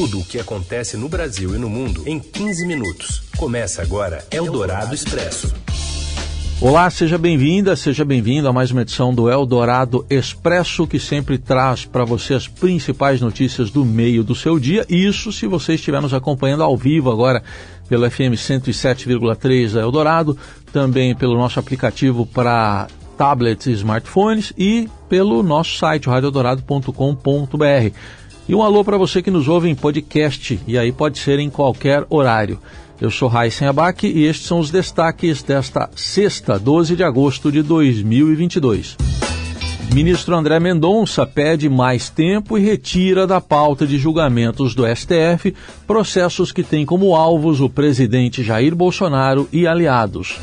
Tudo o que acontece no Brasil e no mundo em 15 minutos. Começa agora Eldorado Expresso. Olá, seja bem-vinda, seja bem-vindo a mais uma edição do Eldorado Expresso, que sempre traz para você as principais notícias do meio do seu dia. Isso se você estiver nos acompanhando ao vivo agora pelo FM 107,3 da Eldorado, também pelo nosso aplicativo para tablets e smartphones e pelo nosso site, radioeldorado.com.br. E um alô para você que nos ouve em podcast, e aí pode ser em qualquer horário. Eu sou Raíssen Abac e estes são os destaques desta sexta, 12 de agosto de 2022. Ministro André Mendonça pede mais tempo e retira da pauta de julgamentos do STF processos que têm como alvos o presidente Jair Bolsonaro e aliados.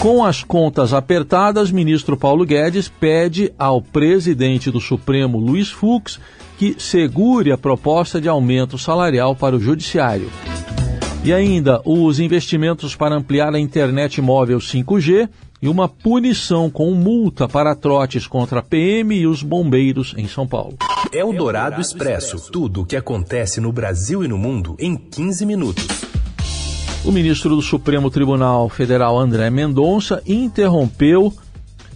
Com as contas apertadas, ministro Paulo Guedes pede ao presidente do Supremo, Luiz Fux, que segure a proposta de aumento salarial para o Judiciário. E ainda os investimentos para ampliar a internet móvel 5G e uma punição com multa para trotes contra a PM e os bombeiros em São Paulo. É o Dourado Expresso. Tudo o que acontece no Brasil e no mundo em 15 minutos. O ministro do Supremo Tribunal Federal, André Mendonça, interrompeu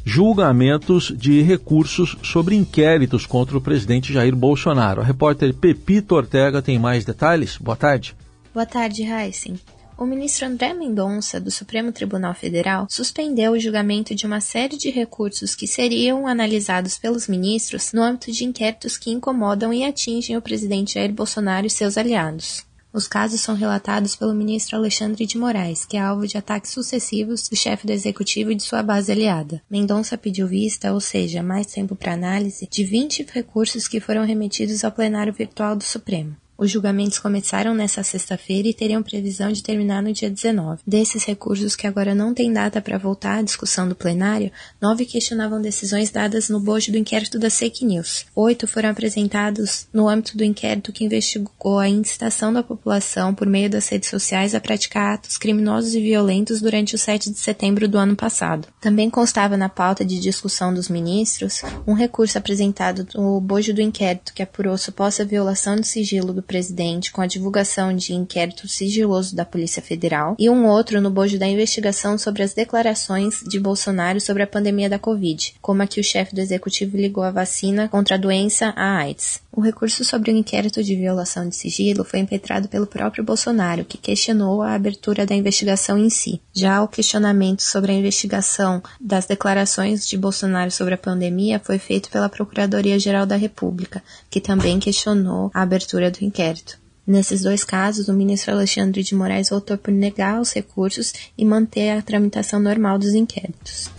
julgamentos de recursos sobre inquéritos contra o presidente Jair Bolsonaro. A repórter Pepito Ortega tem mais detalhes. Boa tarde. Boa tarde, Heisen. O ministro André Mendonça, do Supremo Tribunal Federal, suspendeu o julgamento de uma série de recursos que seriam analisados pelos ministros no âmbito de inquéritos que incomodam e atingem o presidente Jair Bolsonaro e seus aliados. Os casos são relatados pelo ministro Alexandre de Moraes, que é alvo de ataques sucessivos do chefe do executivo e de sua base aliada. Mendonça pediu vista, ou seja, mais tempo para análise, de 20 recursos que foram remetidos ao plenário virtual do Supremo. Os julgamentos começaram nesta sexta-feira e teriam previsão de terminar no dia 19. Desses recursos que agora não têm data para voltar à discussão do plenário, nove questionavam decisões dadas no bojo do inquérito das fake news. Oito foram apresentados no âmbito do inquérito que investigou a incitação da população por meio das redes sociais a praticar atos criminosos e violentos durante o 7 de setembro do ano passado. Também constava na pauta de discussão dos ministros um recurso apresentado no bojo do inquérito que apurou suposta violação do sigilo do presidente com a divulgação de inquérito sigiloso da Polícia Federal e um outro no bojo da investigação sobre as declarações de Bolsonaro sobre a pandemia da Covid, como a que o chefe do executivo ligou a vacina contra a doença à AIDS. O recurso sobre o inquérito de violação de sigilo foi impetrado pelo próprio Bolsonaro, que questionou a abertura da investigação em si. Já o questionamento sobre a investigação das declarações de Bolsonaro sobre a pandemia foi feito pela Procuradoria-Geral da República, que também questionou a abertura do inquérito. Nesses dois casos, o ministro Alexandre de Moraes votou por negar os recursos e manter a tramitação normal dos inquéritos.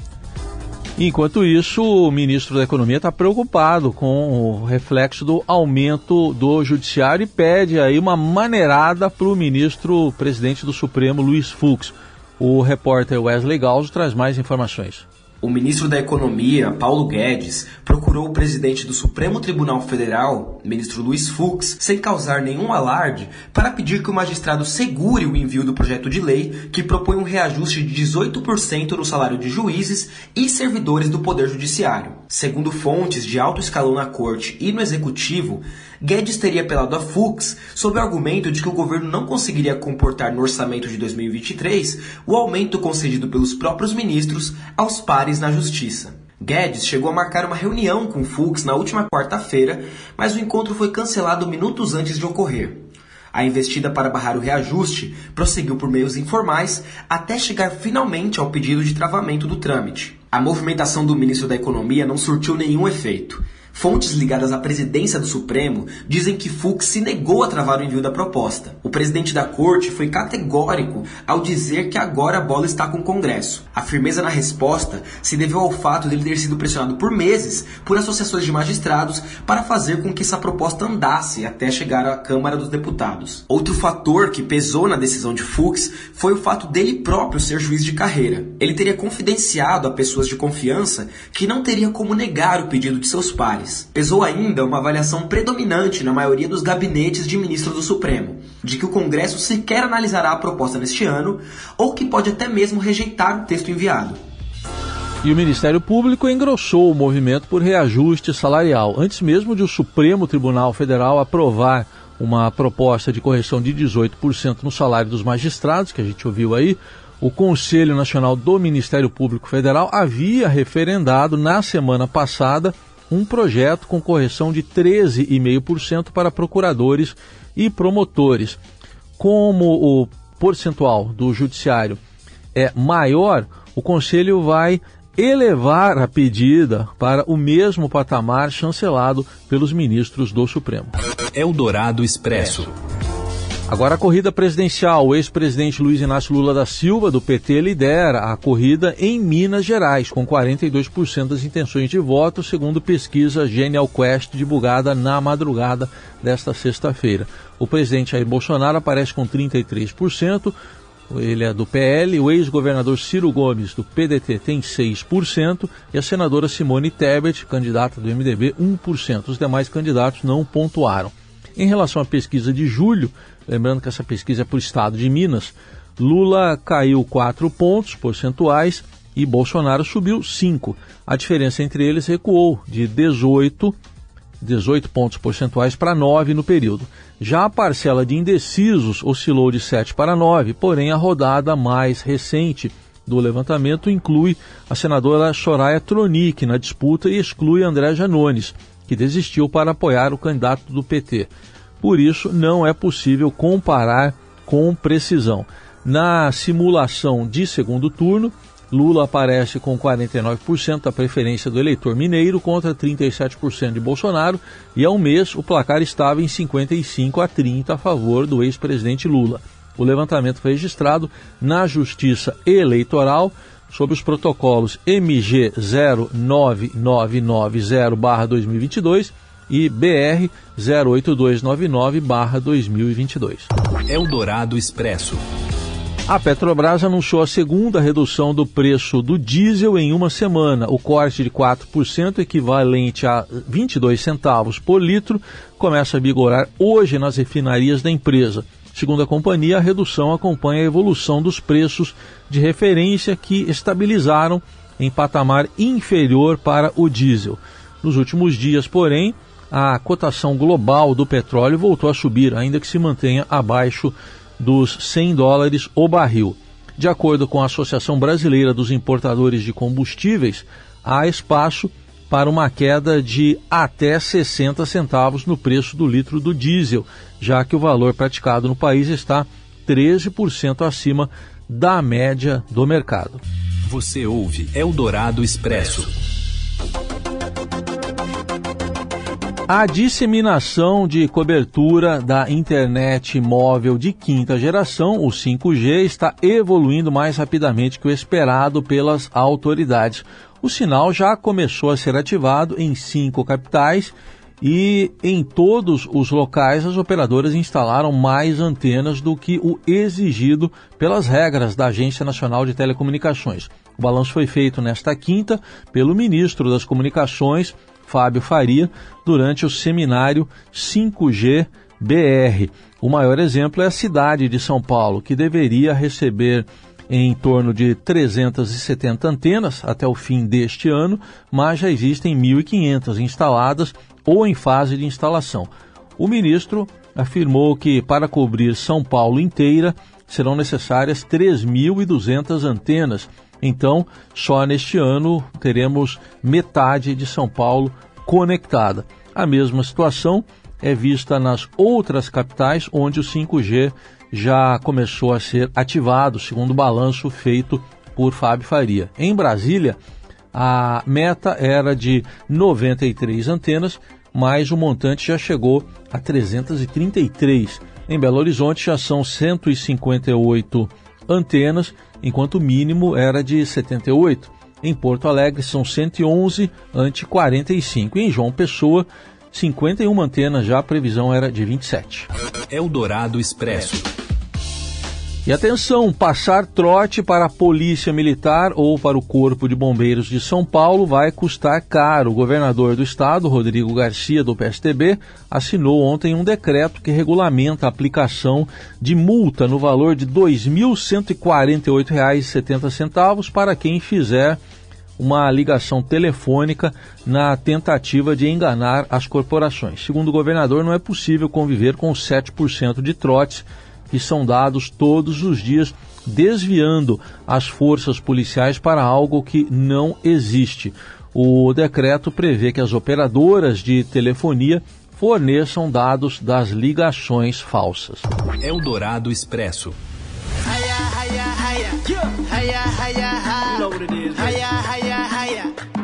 Enquanto isso, o ministro da Economia está preocupado com o reflexo do aumento do judiciário e pede aí uma maneirada para o ministro presidente do Supremo, Luiz Fux. O repórter Wesley Galzo traz mais informações. O ministro da Economia, Paulo Guedes, procurou o presidente do Supremo Tribunal Federal, ministro Luiz Fux, sem causar nenhum alarde, para pedir que o magistrado segure o envio do projeto de lei que propõe um reajuste de 18% no salário de juízes e servidores do Poder Judiciário. Segundo fontes de alto escalão na corte e no executivo, Guedes teria apelado a Fux sob o argumento de que o governo não conseguiria comportar no orçamento de 2023 o aumento concedido pelos próprios ministros aos pares na justiça. Guedes chegou a marcar uma reunião com Fux na última quarta-feira, mas o encontro foi cancelado minutos antes de ocorrer. A investida para barrar o reajuste prosseguiu por meios informais até chegar finalmente ao pedido de travamento do trâmite. A movimentação do ministro da Economia não surtiu nenhum efeito. Fontes ligadas à presidência do Supremo dizem que Fux se negou a travar o envio da proposta. O presidente da corte foi categórico ao dizer que agora a bola está com o Congresso. A firmeza na resposta se deveu ao fato de ele ter sido pressionado por meses por associações de magistrados para fazer com que essa proposta andasse até chegar à Câmara dos Deputados. Outro fator que pesou na decisão de Fux foi o fato dele próprio ser juiz de carreira. Ele teria confidenciado a pessoas de confiança que não teria como negar o pedido de seus pares. Pesou ainda uma avaliação predominante na maioria dos gabinetes de ministro do Supremo, de que o Congresso sequer analisará a proposta neste ano ou que pode até mesmo rejeitar o texto enviado. E o Ministério Público engrossou o movimento por reajuste salarial, antes mesmo de o Supremo Tribunal Federal aprovar uma proposta de correção de 18% no salário dos magistrados, que a gente ouviu aí. O Conselho Nacional do Ministério Público Federal havia referendado na semana passada um projeto com correção de 13,5% para procuradores e promotores. Como o percentual do judiciário é maior, o Conselho vai elevar a pedida para o mesmo patamar chancelado pelos ministros do Supremo. Eldorado Expresso. Agora a corrida presidencial. O ex-presidente Luiz Inácio Lula da Silva, do PT, lidera a corrida em Minas Gerais, com 42% das intenções de voto, segundo pesquisa Genial Quest divulgada na madrugada desta sexta-feira. O presidente Jair Bolsonaro aparece com 33%, ele é do PL, o ex-governador Ciro Gomes, do PDT, tem 6%, e a senadora Simone Tebet, candidata do MDB, 1%. Os demais candidatos não pontuaram. Em relação à pesquisa de julho, lembrando que essa pesquisa é para o estado de Minas, Lula caiu 4 pontos percentuais e Bolsonaro subiu 5. A diferença entre eles recuou de 18, 18 pontos percentuais para 9 no período. Já a parcela de indecisos oscilou de 7 para 9, porém a rodada mais recente do levantamento inclui a senadora Soraya Tronic na disputa e exclui André Janones, que desistiu para apoiar o candidato do PT. Por isso, não é possível comparar com precisão. Na simulação de segundo turno, Lula aparece com 49% da preferência do eleitor mineiro contra 37% de Bolsonaro e ao mês o placar estava em 55 a 30 a favor do ex-presidente Lula. O levantamento foi registrado na Justiça Eleitoral sob os protocolos MG 09990-2022 e BR 08299-2022. Eldorado Expresso. A Petrobras anunciou a segunda redução do preço do diesel em uma semana. O corte de 4%, equivalente a 22 centavos por litro, começa a vigorar hoje nas refinarias da empresa. Segundo a companhia, a redução acompanha a evolução dos preços de referência que estabilizaram em patamar inferior para o diesel. Nos últimos dias, porém, a cotação global do petróleo voltou a subir, ainda que se mantenha abaixo dos 100 dólares o barril. De acordo com a Associação Brasileira dos Importadores de Combustíveis, há espaço para uma queda de até 60 centavos no preço do litro do diesel, já que o valor praticado no país está 13% acima da média do mercado. Você ouve Eldorado Expresso. A disseminação de cobertura da internet móvel de quinta geração, o 5G, está evoluindo mais rapidamente que o esperado pelas autoridades. O sinal já começou a ser ativado em cinco capitais e em todos os locais as operadoras instalaram mais antenas do que o exigido pelas regras da Agência Nacional de Telecomunicações. O balanço foi feito nesta quinta pelo ministro das Comunicações, Fábio Faria, durante o seminário 5G BR. O maior exemplo é a cidade de São Paulo, que deveria receber em torno de 370 antenas até o fim deste ano, mas já existem 1.500 instaladas ou em fase de instalação. O ministro afirmou que para cobrir São Paulo inteira serão necessárias 3.200 antenas então, só neste ano teremos metade de São Paulo conectada. A mesma situação é vista nas outras capitais onde o 5G já começou a ser ativado, segundo o balanço feito por Fábio Faria. Em Brasília, a meta era de 93 antenas, mas o montante já chegou a 333. Em Belo Horizonte já são 158 antenas, enquanto o mínimo era de 78. Em Porto Alegre são 111 ante 45. E em João Pessoa, 51 antenas, já a previsão era de 27. Eldorado Expresso. E atenção, passar trote para a Polícia Militar ou para o Corpo de Bombeiros de São Paulo vai custar caro. O governador do estado, Rodrigo Garcia, do PSTB, assinou ontem um decreto que regulamenta a aplicação de multa no valor de R$ 2.148,70 para quem fizer uma ligação telefônica na tentativa de enganar as corporações. Segundo o governador, não é possível conviver com 7% de trotes que são dados todos os dias, desviando as forças policiais para algo que não existe. O decreto prevê que as operadoras de telefonia forneçam dados das ligações falsas. Eldorado Expresso.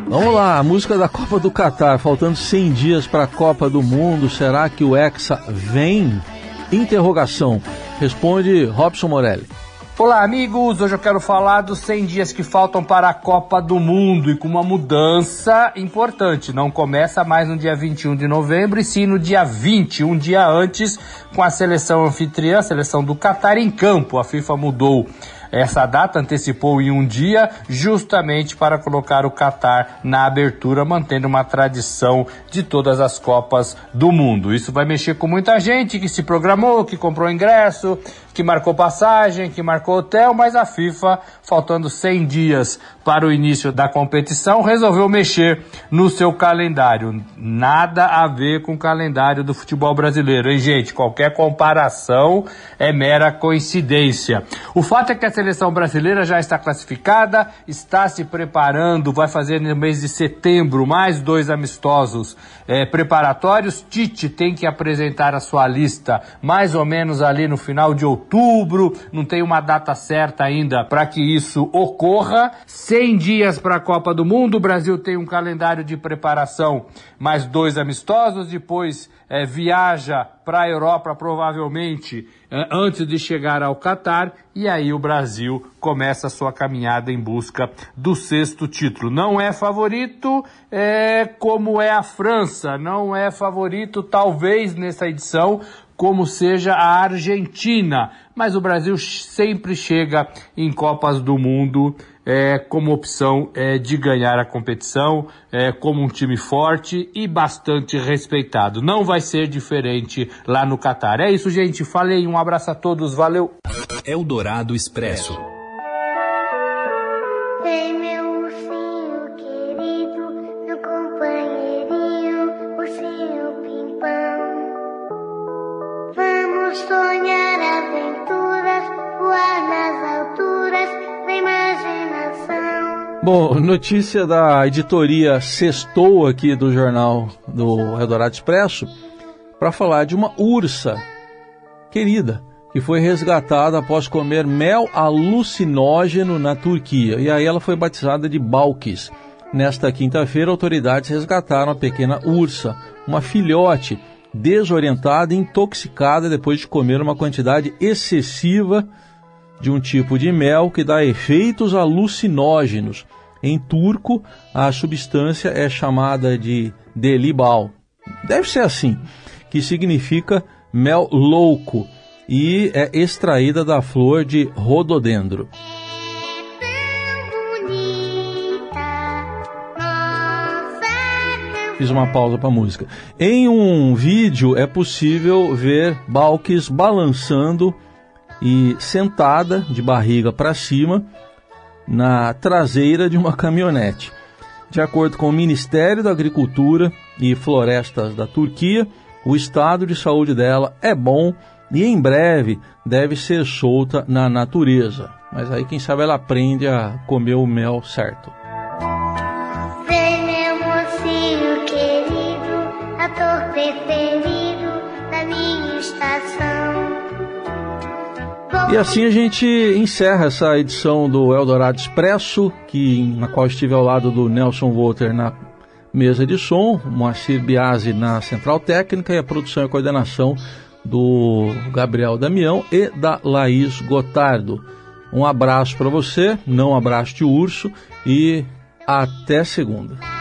Vamos lá, a música da Copa do Catar, faltando 100 dias para a Copa do Mundo, será que o Hexa vem? Interrogação. Responde Robson Morelli. Olá, amigos! Hoje eu quero falar dos 100 dias que faltam para a Copa do Mundo e com uma mudança importante. Não começa mais no dia 21 de novembro, e sim no dia 20, um dia antes, com a seleção anfitriã, a seleção do Catar em campo. A FIFA mudou essa data antecipou em um dia, justamente para colocar o Catar na abertura, mantendo uma tradição de todas as Copas do Mundo. Isso vai mexer com muita gente que se programou, que comprou ingresso, que marcou passagem, que marcou hotel, mas a FIFA, faltando 100 dias para o início da competição, resolveu mexer no seu calendário. Nada a ver com o calendário do futebol brasileiro, hein, gente? Qualquer comparação é mera coincidência. O fato é que a seleção brasileira já está classificada, está se preparando, vai fazer no mês de setembro mais dois amistosos é, preparatórios. Tite tem que apresentar a sua lista mais ou menos ali no final de outubro, não tem uma data certa ainda para que isso ocorra. 100 dias para a Copa do Mundo, o Brasil tem um calendário de preparação, mais dois amistosos, depois é, viaja para a Europa provavelmente é, antes de chegar ao Catar e aí o Brasil começa a sua caminhada em busca do sexto título. Não é favorito é, como é a França, não é favorito talvez nessa edição como seja a Argentina, mas o Brasil sempre chega em Copas do Mundo é, como opção é, de ganhar a competição, é, como um time forte e bastante respeitado. Não vai ser diferente lá no Catar. É isso, gente. Falei, um abraço a todos, valeu. Eldorado Expresso. Bom, notícia da editoria Sextou aqui do jornal do Eldorado Expresso para falar de uma ursa querida que foi resgatada após comer mel alucinógeno na Turquia. E aí ela foi batizada de Balkis. Nesta quinta-feira, autoridades resgataram a pequena ursa, uma filhote desorientada e intoxicada depois de comer uma quantidade excessiva de um tipo de mel que dá efeitos alucinógenos. Em turco, a substância é chamada de delibal. Deve ser assim, que significa mel louco e é extraída da flor de rododendro. Fiz uma pausa para música. Em um vídeo é possível ver Balkis balançando e sentada de barriga para cima na traseira de uma caminhonete. De acordo com o Ministério da Agricultura e Florestas da Turquia, o estado de saúde dela é bom e em breve deve ser solta na natureza. Mas aí quem sabe ela aprende a comer o mel certo. E assim a gente encerra essa edição do Eldorado Expresso, que, na qual estive ao lado do Nelson Volter na mesa de som, Moacir Biasi na central técnica e a produção e coordenação do Gabriel Damião e da Laís Gotardo. Um abraço para você, não abraço de urso e até segunda.